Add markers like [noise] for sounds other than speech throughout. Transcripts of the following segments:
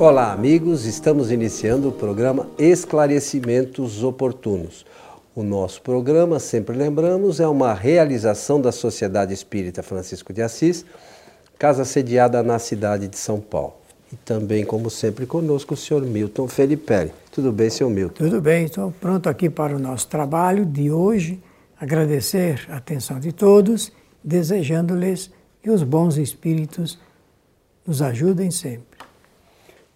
Olá, amigos. Estamos iniciando o programa Esclarecimentos Oportunos. O nosso programa, sempre lembramos, é uma realização da Sociedade Espírita Francisco de Assis, casa sediada na cidade de São Paulo. E também, como sempre, conosco o senhor Milton Felipe. Tudo bem, senhor Milton? Tudo bem, estou pronto aqui para o nosso trabalho de hoje. Agradecer a atenção de todos, desejando-lhes que os bons espíritos nos ajudem sempre.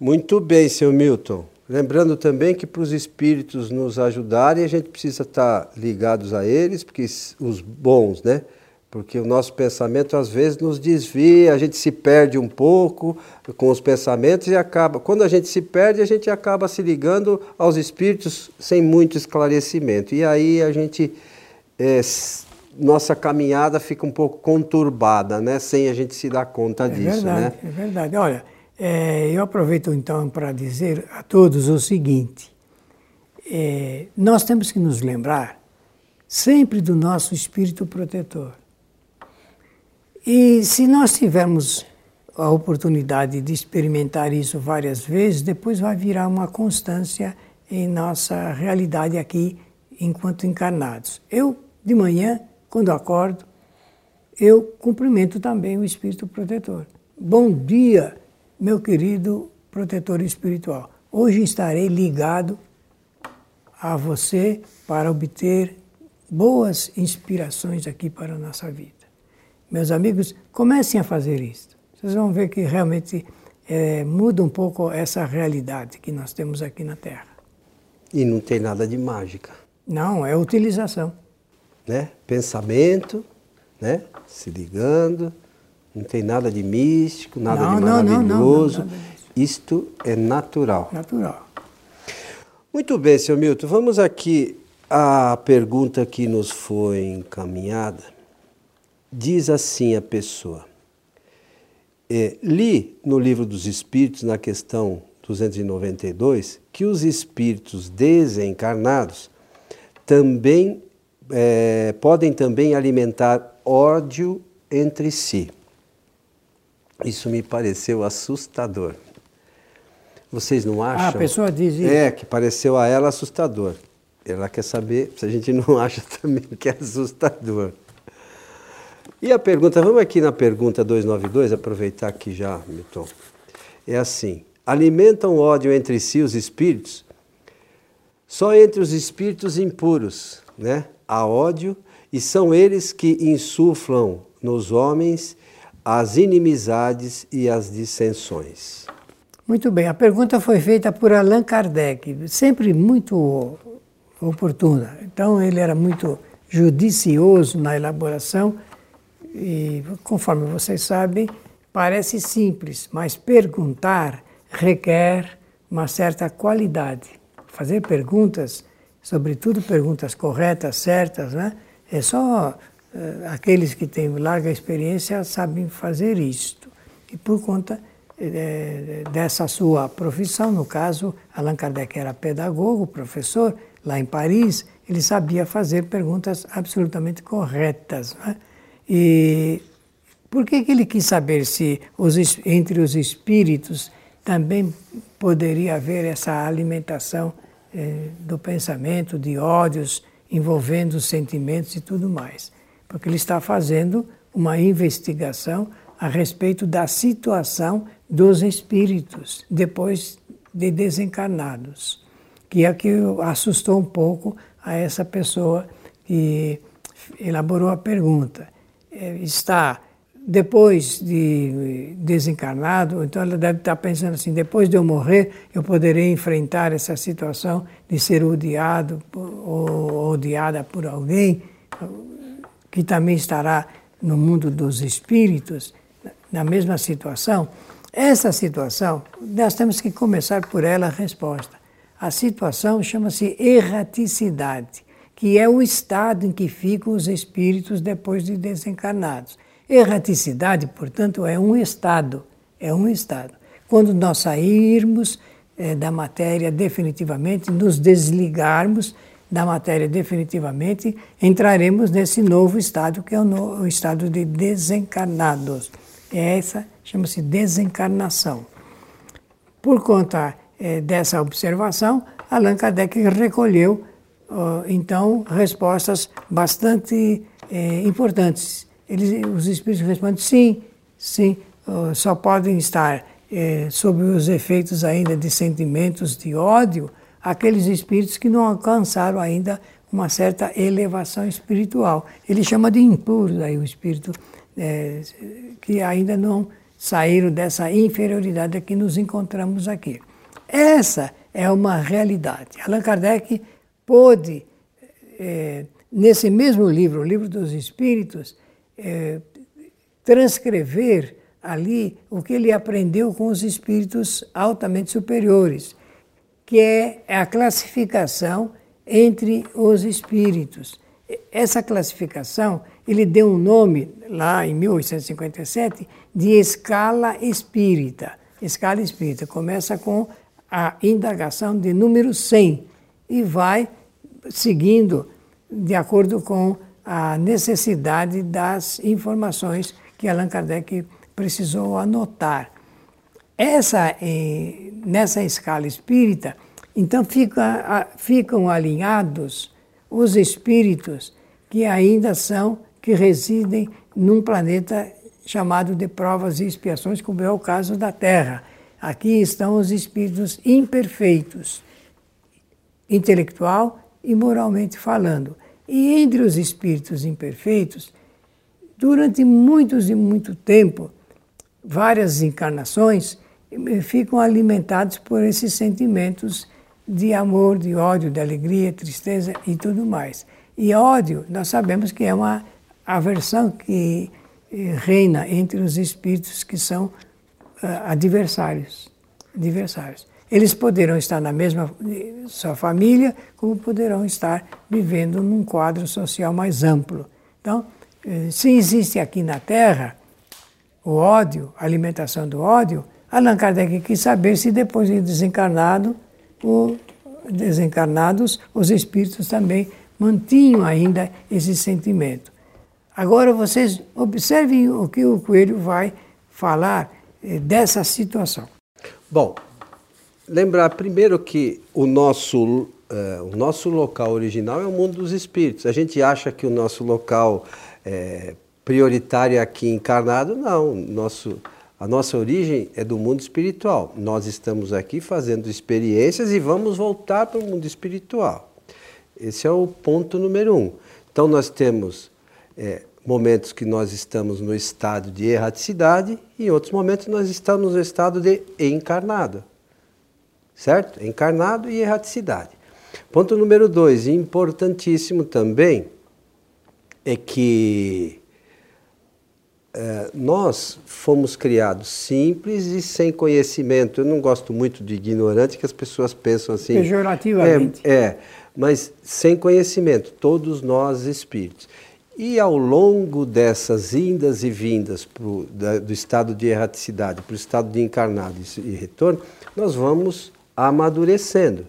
Muito bem, senhor Milton. Lembrando também que para os espíritos nos ajudarem, a gente precisa estar ligados a eles, porque os bons, né? Porque o nosso pensamento às vezes nos desvia, a gente se perde um pouco com os pensamentos e acaba. Quando a gente se perde, a gente acaba se ligando aos espíritos sem muito esclarecimento. E aí a gente. É, nossa caminhada fica um pouco conturbada, né? Sem a gente se dar conta é disso, verdade, né? É verdade. Olha, é, eu aproveito então para dizer a todos o seguinte: é, nós temos que nos lembrar sempre do nosso espírito protetor. E se nós tivermos a oportunidade de experimentar isso várias vezes, depois vai virar uma constância em nossa realidade aqui enquanto encarnados. Eu, de manhã, quando acordo, eu cumprimento também o espírito protetor. Bom dia! Meu querido protetor espiritual. Hoje estarei ligado a você para obter boas inspirações aqui para a nossa vida. Meus amigos, comecem a fazer isso. Vocês vão ver que realmente é, muda um pouco essa realidade que nós temos aqui na Terra. E não tem nada de mágica. Não, é utilização. Né? Pensamento, né? se ligando, não tem nada de místico, nada não, de maravilhoso. Não, não, Isto é natural. Natural. Muito bem, senhor Milton. Vamos aqui à pergunta que nos foi encaminhada. Diz assim a pessoa. É, li no livro dos Espíritos, na questão 292, que os espíritos desencarnados também é, podem também alimentar ódio entre si. Isso me pareceu assustador. Vocês não acham? Ah, a pessoa diz isso. É, que pareceu a ela assustador. Ela quer saber se a gente não [laughs] acha também que é assustador. E a pergunta, vamos aqui na pergunta 292, aproveitar aqui já, Milton. É assim: alimentam ódio entre si os espíritos? Só entre os espíritos impuros, né? Há ódio e são eles que insuflam nos homens as inimizades e as dissensões. Muito bem, a pergunta foi feita por Allan Kardec, sempre muito oportuna. Então, ele era muito judicioso na elaboração e, conforme vocês sabem, parece simples, mas perguntar requer uma certa qualidade. Fazer perguntas, sobretudo perguntas corretas, certas, né? É só aqueles que têm larga experiência sabem fazer isto. E por conta é, dessa sua profissão, no caso, Allan Kardec era pedagogo, professor, lá em Paris, ele sabia fazer perguntas absolutamente corretas. Né? E por que, que ele quis saber se os, entre os espíritos também poderia haver essa alimentação eh, do pensamento, de ódios envolvendo os sentimentos e tudo mais? Porque ele está fazendo uma investigação a respeito da situação dos espíritos depois de desencarnados, que é que assustou um pouco a essa pessoa que elaborou a pergunta. É, está depois de desencarnado, então ela deve estar pensando assim: depois de eu morrer, eu poderei enfrentar essa situação de ser odiado ou odiada por alguém que também estará no mundo dos espíritos, na mesma situação, essa situação, nós temos que começar por ela a resposta. A situação chama-se erraticidade, que é o estado em que ficam os espíritos depois de desencarnados. Erraticidade, portanto, é um estado, é um estado. Quando nós sairmos é, da matéria definitivamente, nos desligarmos da matéria definitivamente, entraremos nesse novo estado que é o, no, o estado de desencarnados. Essa chama-se desencarnação. por conta eh, dessa observação, Allan Kardec recolheu, então, respostas bastante eh, importantes. Eles, os espíritos respondem sim, sim, só podem estar eh, sob os efeitos ainda de sentimentos de ódio aqueles espíritos que não alcançaram ainda uma certa elevação espiritual. Ele chama de impuros aí o espírito é, que ainda não saíram dessa inferioridade que nos encontramos aqui. Essa é uma realidade. Allan Kardec pôde, é, nesse mesmo livro, o Livro dos Espíritos, é, transcrever ali o que ele aprendeu com os espíritos altamente superiores, que é a classificação entre os espíritos. Essa classificação, ele deu um nome, lá em 1857, de escala espírita. Escala espírita começa com a indagação de número 100 e vai seguindo de acordo com a necessidade das informações que Allan Kardec precisou anotar. Essa, eh, nessa escala espírita, então fica, ficam alinhados os espíritos que ainda são, que residem num planeta chamado de provas e expiações, como é o caso da Terra. Aqui estão os espíritos imperfeitos, intelectual e moralmente falando. E entre os espíritos imperfeitos, durante muitos e muito tempo, várias encarnações, ficam alimentados por esses sentimentos de amor, de ódio, de alegria, tristeza e tudo mais. E ódio, nós sabemos que é uma aversão que eh, reina entre os espíritos que são uh, adversários, adversários. Eles poderão estar na mesma eh, sua família, como poderão estar vivendo num quadro social mais amplo. Então, se existe aqui na Terra o ódio, a alimentação do ódio, Allan Kardec quis saber se depois de desencarnado o desencarnados, os espíritos também mantinham ainda esse sentimento. Agora vocês observem o que o Coelho vai falar eh, dessa situação. Bom, lembrar primeiro que o nosso, uh, o nosso local original é o mundo dos espíritos. A gente acha que o nosso local é, prioritário aqui encarnado, não. Nosso a nossa origem é do mundo espiritual. Nós estamos aqui fazendo experiências e vamos voltar para o mundo espiritual. Esse é o ponto número um. Então, nós temos é, momentos que nós estamos no estado de erraticidade e em outros momentos nós estamos no estado de encarnado. Certo? Encarnado e erraticidade. Ponto número dois, importantíssimo também, é que é, nós fomos criados simples e sem conhecimento. Eu não gosto muito de ignorante, que as pessoas pensam assim. Pejorativamente. É, é, mas sem conhecimento, todos nós espíritos. E ao longo dessas indas e vindas pro, da, do estado de erraticidade para o estado de encarnado e retorno, nós vamos amadurecendo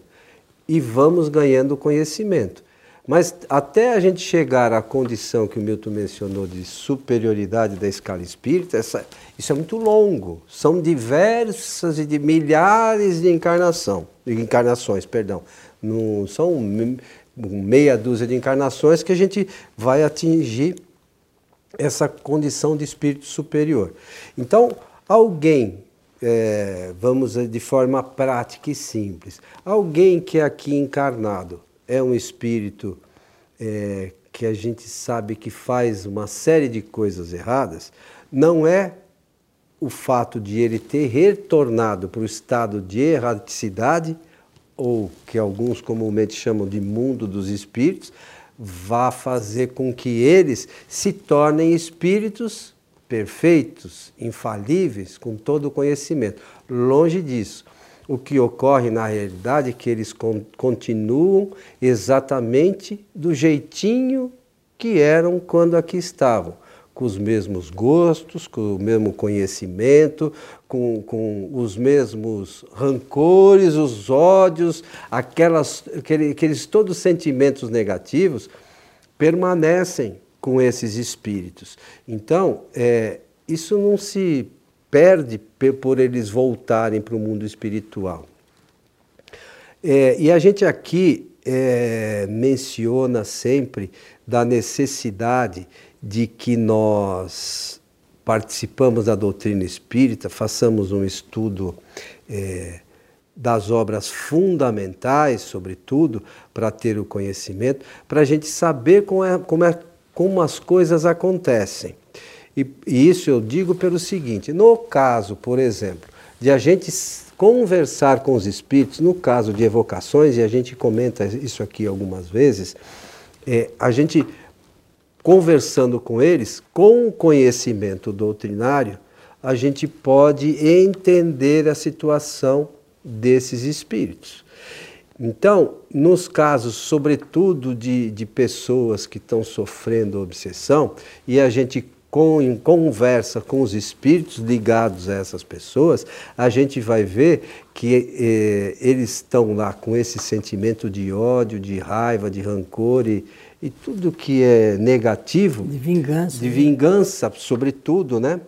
e vamos ganhando conhecimento. Mas até a gente chegar à condição que o Milton mencionou de superioridade da escala espírita, essa, isso é muito longo. São diversas e de milhares de encarnação, de encarnações, perdão. Não são meia dúzia de encarnações que a gente vai atingir essa condição de espírito superior. Então, alguém, é, vamos de forma prática e simples, alguém que é aqui encarnado, é um espírito é, que a gente sabe que faz uma série de coisas erradas, não é o fato de ele ter retornado para o estado de erraticidade, ou que alguns comumente chamam de mundo dos espíritos, vá fazer com que eles se tornem espíritos perfeitos, infalíveis, com todo o conhecimento. Longe disso. O que ocorre na realidade é que eles continuam exatamente do jeitinho que eram quando aqui estavam, com os mesmos gostos, com o mesmo conhecimento, com, com os mesmos rancores, os ódios, aquelas, aqueles todos sentimentos negativos permanecem com esses espíritos. Então, é, isso não se perde por eles voltarem para o mundo espiritual. É, e a gente aqui é, menciona sempre da necessidade de que nós participamos da doutrina espírita, façamos um estudo é, das obras fundamentais, sobretudo, para ter o conhecimento, para a gente saber como, é, como, é, como as coisas acontecem. E, e isso eu digo pelo seguinte: no caso, por exemplo, de a gente conversar com os espíritos, no caso de evocações, e a gente comenta isso aqui algumas vezes, é, a gente conversando com eles, com o conhecimento doutrinário, a gente pode entender a situação desses espíritos. Então, nos casos, sobretudo de, de pessoas que estão sofrendo obsessão, e a gente com, em conversa com os espíritos ligados a essas pessoas, a gente vai ver que eh, eles estão lá com esse sentimento de ódio, de raiva, de rancor e, e tudo que é negativo. De vingança. De vingança, sobretudo, né?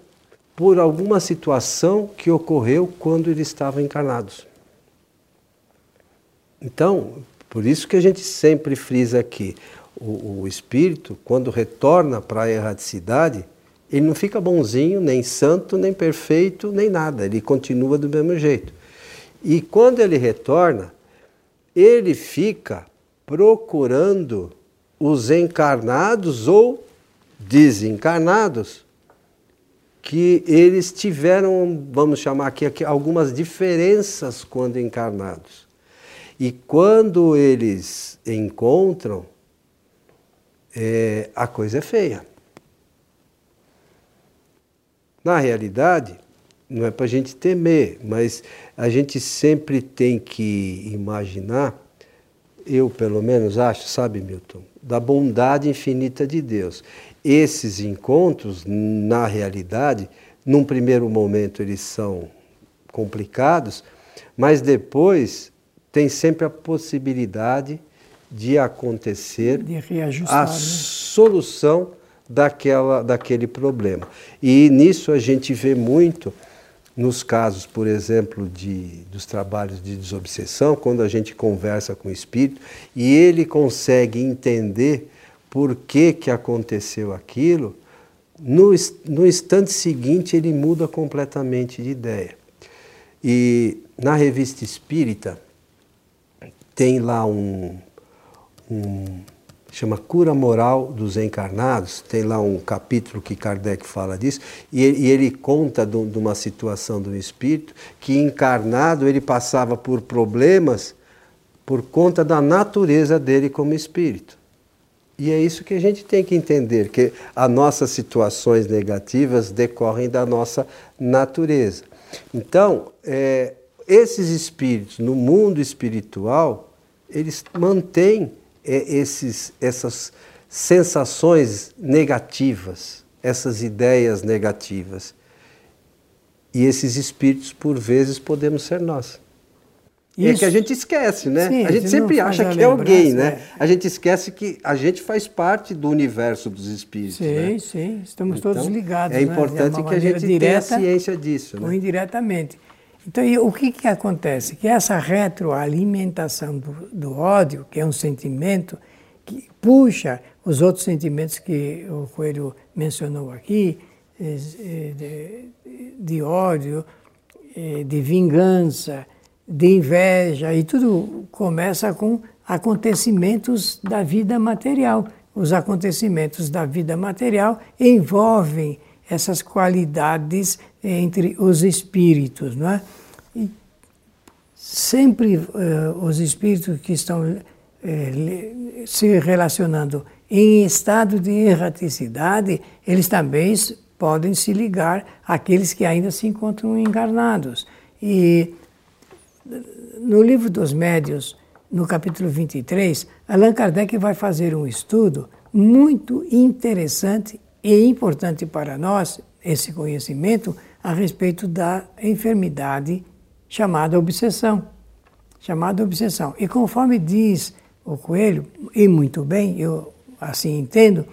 Por alguma situação que ocorreu quando eles estavam encarnados. Então, por isso que a gente sempre frisa aqui, o, o espírito, quando retorna para a erraticidade, ele não fica bonzinho, nem santo, nem perfeito, nem nada, ele continua do mesmo jeito. E quando ele retorna, ele fica procurando os encarnados ou desencarnados que eles tiveram, vamos chamar aqui, algumas diferenças quando encarnados. E quando eles encontram, é, a coisa é feia. Na realidade, não é para a gente temer, mas a gente sempre tem que imaginar, eu pelo menos acho, sabe, Milton, da bondade infinita de Deus. Esses encontros, na realidade, num primeiro momento eles são complicados, mas depois tem sempre a possibilidade de acontecer de a né? solução daquela, daquele problema. E nisso a gente vê muito nos casos, por exemplo, de, dos trabalhos de desobsessão, quando a gente conversa com o espírito e ele consegue entender por que, que aconteceu aquilo, no, no instante seguinte ele muda completamente de ideia. E na revista espírita tem lá um, um chama Cura Moral dos Encarnados, tem lá um capítulo que Kardec fala disso, e ele, conta de, uma situação do espírito que encarnado ele passava por problemas por conta da natureza dele como espírito. E é isso que a gente tem que entender, que as nossas situações negativas decorrem da nossa natureza. Então, é, esses espíritos no mundo espiritual, eles mantêm esses, essas sensações negativas, essas ideias negativas. E esses espíritos, por vezes, podemos ser nós. Isso. É que a gente esquece, né? Sim, a gente sempre acha que é alguém, né? É. A gente esquece que a gente faz parte do universo dos espíritos. Sim, né? sim, estamos então, todos ligados. É importante né? que a gente direta, tenha ciência disso. Né? Ou indiretamente. Então, o que, que acontece? Que essa retroalimentação do, do ódio, que é um sentimento que puxa os outros sentimentos que o Coelho mencionou aqui, eh, de, de ódio, eh, de vingança, de inveja, e tudo começa com acontecimentos da vida material. Os acontecimentos da vida material envolvem essas qualidades entre os espíritos, não é? E sempre uh, os espíritos que estão uh, se relacionando em estado de erraticidade, eles também podem se ligar àqueles que ainda se encontram encarnados. E no livro dos médios, no capítulo 23, Allan Kardec vai fazer um estudo muito interessante e importante para nós, esse conhecimento, a respeito da enfermidade chamada obsessão. Chamada obsessão. E conforme diz o Coelho, e muito bem, eu assim entendo,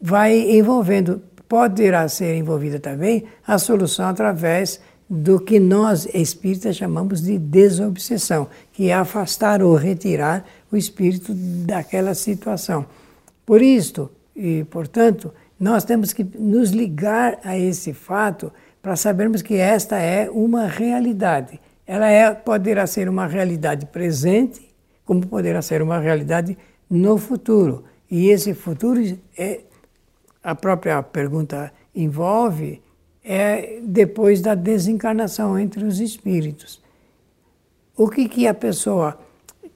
vai envolvendo poderá ser envolvida também a solução através do que nós espíritas chamamos de desobsessão, que é afastar ou retirar o espírito daquela situação. Por isto, e portanto, nós temos que nos ligar a esse fato para sabermos que esta é uma realidade. Ela é, poderá ser uma realidade presente, como poderá ser uma realidade no futuro. E esse futuro é a própria pergunta envolve é depois da desencarnação entre os espíritos. O que, que a pessoa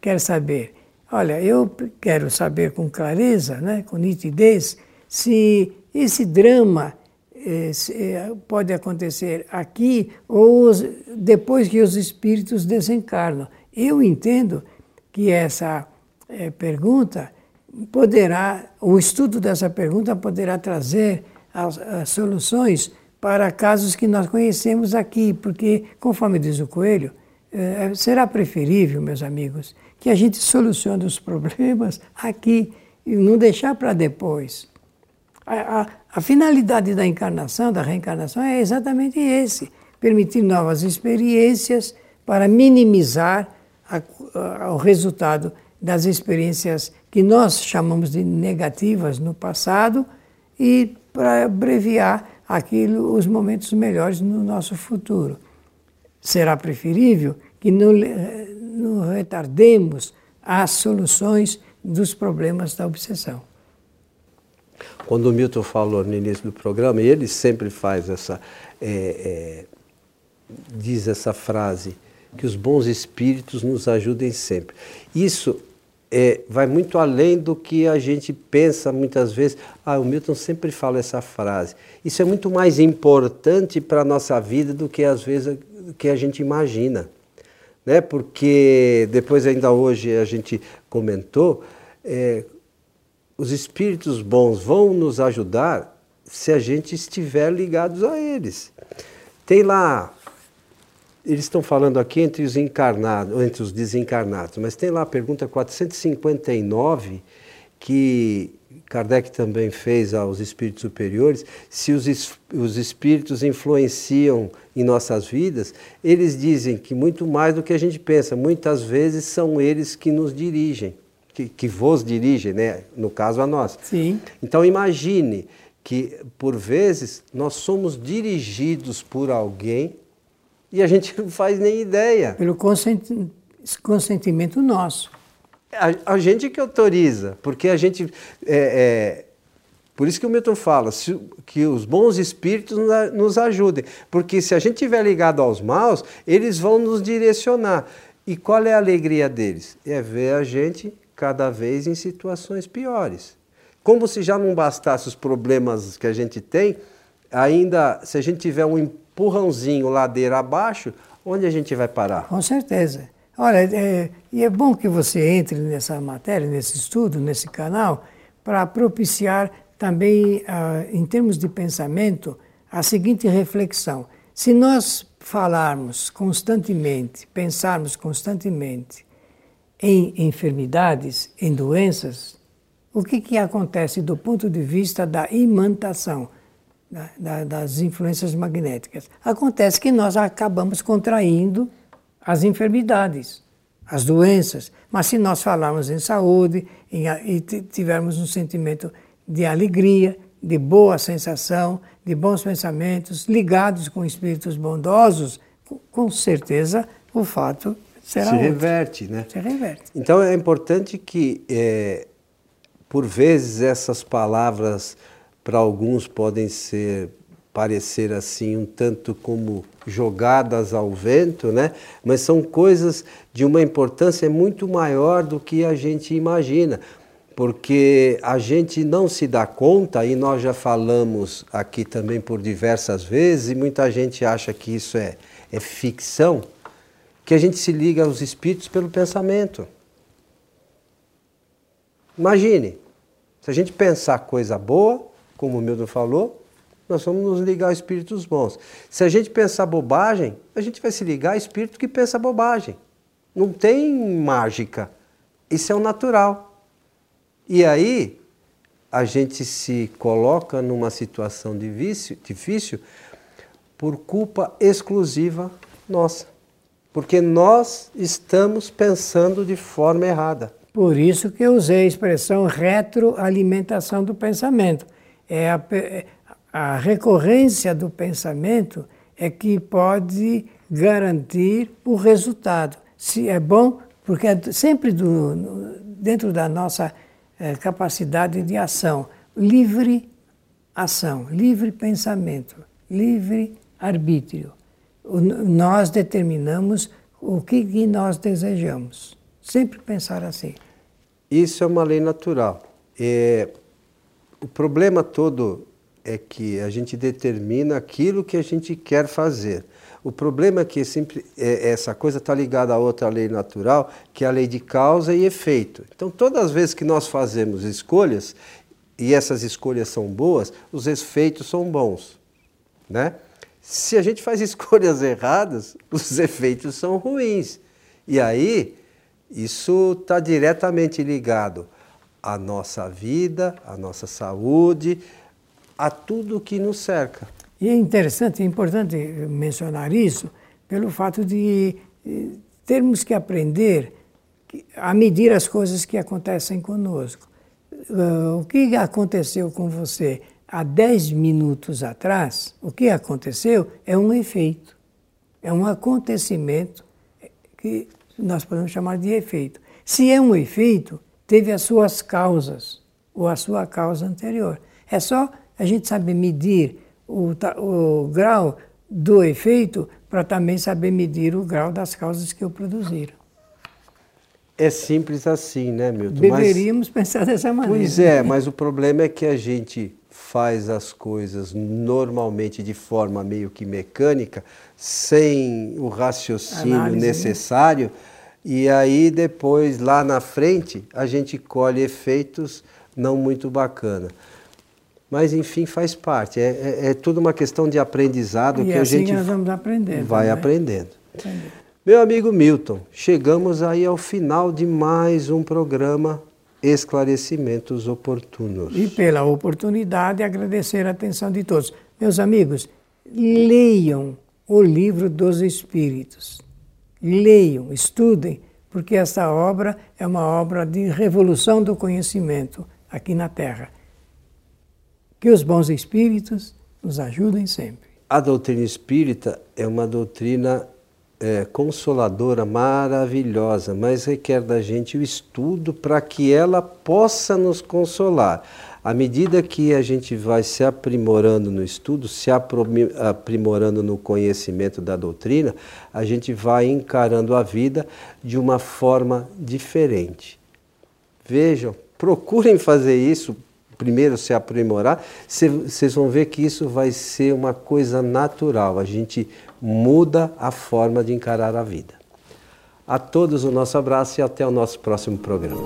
quer saber? Olha, eu quero saber com clareza, né, com nitidez, se esse drama eh, eh, pode acontecer aqui ou depois que os espíritos desencarnam. Eu entendo que essa eh, pergunta poderá, o estudo dessa pergunta poderá trazer as, as soluções para casos que nós conhecemos aqui, porque, conforme diz o Coelho, será preferível, meus amigos, que a gente solucione os [laughs] problemas aqui e não deixar para depois. A, a, a, finalidade da encarnação, da reencarnação, é exatamente esse: permitir novas experiências para minimizar a, o resultado das experiências que nós chamamos de negativas no passado e para abreviar aquilo, os momentos melhores no nosso futuro. Será preferível que não, não retardemos as soluções dos problemas da obsessão. Quando o Milton falou no início do programa, e ele sempre faz essa, é, é, diz essa frase, que os bons espíritos nos ajudem sempre. Isso é, vai muito além do que a gente pensa muitas vezes. Ah, o Milton sempre fala essa frase. Isso é muito mais importante para a nossa vida do que às vezes que a gente imagina. Né? Porque depois ainda hoje a gente comentou, é, os espíritos bons vão nos ajudar se a gente estiver ligados a eles. Tem lá eles estão falando aqui entre os encarnados, entre os desencarnados, mas tem lá a pergunta 459 que Kardec também fez aos espíritos superiores, se os, os espíritos influenciam em nossas vidas, eles dizem que muito mais do que a gente pensa, muitas vezes são eles que nos dirigem, que, que vos dirigem, né? no caso a nós. Sim. Então imagine que, por vezes, nós somos dirigidos por alguém e a gente [laughs] não faz nem ideia. Pelo consentimento nosso. A, a gente que autoriza, porque a gente. É, é, por isso que o Milton fala se, que os bons espíritos nos ajudem. Porque se a gente estiver ligado aos maus, eles vão nos direcionar. E qual é a alegria deles? É ver a gente cada vez em situações piores. Como se já não bastasse os problemas que a gente tem, ainda se a gente tiver um empurrãozinho ladeira abaixo, onde a gente vai parar? Com certeza. Olha, é, e é bom que você entre nessa matéria, nesse estudo, nesse canal, para propiciar também, ah, em termos de pensamento, a seguinte reflexão. Se nós falarmos constantemente, pensarmos constantemente em enfermidades, em doenças, o que, que acontece do ponto de vista da imantação? da, da, das influências magnéticas. Acontece que nós acabamos contraindo as enfermidades, as doenças. Mas se nós falarmos em saúde em, e tivermos um sentimento de alegria, de boa sensação, de bons pensamentos, ligados com espíritos bondosos, com certeza o fato será Se outro. reverte, né? Se reverte. Então é importante que, é, por vezes, essas palavras para alguns podem ser parecer assim um tanto como jogadas ao vento, né? Mas são coisas de uma importância muito maior do que a gente imagina, porque a gente não se dá conta e nós já falamos aqui também por diversas vezes e muita gente acha que isso é, é ficção, que a gente se liga aos espíritos pelo pensamento. Imagine, se a gente pensar coisa boa, como o Milton falou, nós vamos nos ligar a espíritos bons. Se a gente pensar bobagem, a gente vai se ligar a espírito que pensa bobagem. Não tem mágica. Isso é o natural. E aí, a gente se coloca numa situação difícil, difícil por culpa exclusiva nossa. Porque nós estamos pensando de forma errada. Por isso que eu usei a expressão retroalimentação do pensamento. É a, a recorrência do pensamento é que pode garantir o resultado. Se é bom, porque é sempre do, dentro da nossa é, capacidade de ação, livre ação, livre pensamento, livre arbítrio. Nós determinamos o que, nós desejamos. Sempre pensar assim. Isso é uma lei natural. É, o problema todo é que a gente determina aquilo que a gente quer fazer. O problema é que sempre, é, essa coisa está ligada a outra lei natural, que é a lei de causa e efeito. Então, todas as vezes que nós fazemos escolhas, e essas escolhas são boas, os efeitos são bons. Né? Se a gente faz [laughs] escolhas erradas, os efeitos são ruins. E aí, isso está diretamente ligado à nossa vida, à nossa saúde, a tudo que nos cerca. E é interessante, é importante mencionar isso, pelo fato de eh, termos que aprender a medir as coisas que acontecem conosco. Uh, o que aconteceu com você há 10 minutos atrás, o que aconteceu é um efeito, é um acontecimento que nós podemos chamar de efeito. Se é um efeito, teve as suas causas, ou a sua causa anterior. É só a gente saber medir o, o grau do efeito para também saber medir o grau das causas que o produziram. É simples assim, né, Milton? Deveríamos mas, [laughs] pensar dessa maneira. Pois é, mas o problema é que a gente faz as coisas normalmente de forma meio que mecânica, sem o raciocínio Análise, né? necessário, né? e aí depois, lá na frente, a gente colhe efeitos não muito bacanas. Mas, enfim, faz parte. É, é, é tudo uma questão de aprendizado e que é a assim gente que nós vamos vai né? aprendendo. Meu amigo Milton, chegamos aí ao final de mais um programa Esclarecimentos Oportunos. E pela oportunidade, agradecer a atenção de todos. Meus amigos, leiam o livro dos Espíritos. Leiam, estudem, porque essa obra é uma obra de revolução do conhecimento aqui na Terra. Que os bons espíritos nos ajudem sempre. A doutrina espírita é uma doutrina é, consoladora, maravilhosa, mas requer da gente o estudo para que ela possa nos consolar. À medida que a gente vai se aprimorando no estudo, se aprimorando no conhecimento da doutrina, a gente vai encarando a vida de uma forma diferente. Vejam, procurem fazer isso, primeiro se aprimorar, vocês vão ver que isso vai ser uma coisa natural. A gente muda a forma de encarar a vida. A todos o nosso abraço e até o nosso próximo programa.